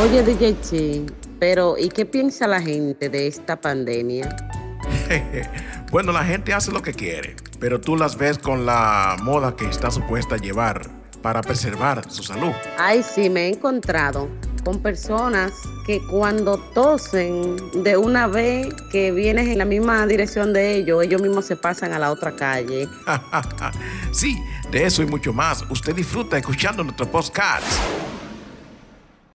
Oye, DJ Chi, pero ¿y qué piensa la gente de esta pandemia? bueno, la gente hace lo que quiere, pero tú las ves con la moda que está supuesta a llevar para preservar su salud. Ay, sí, me he encontrado con personas que cuando tosen de una vez que vienes en la misma dirección de ellos, ellos mismos se pasan a la otra calle. sí, de eso y mucho más. Usted disfruta escuchando nuestro podcast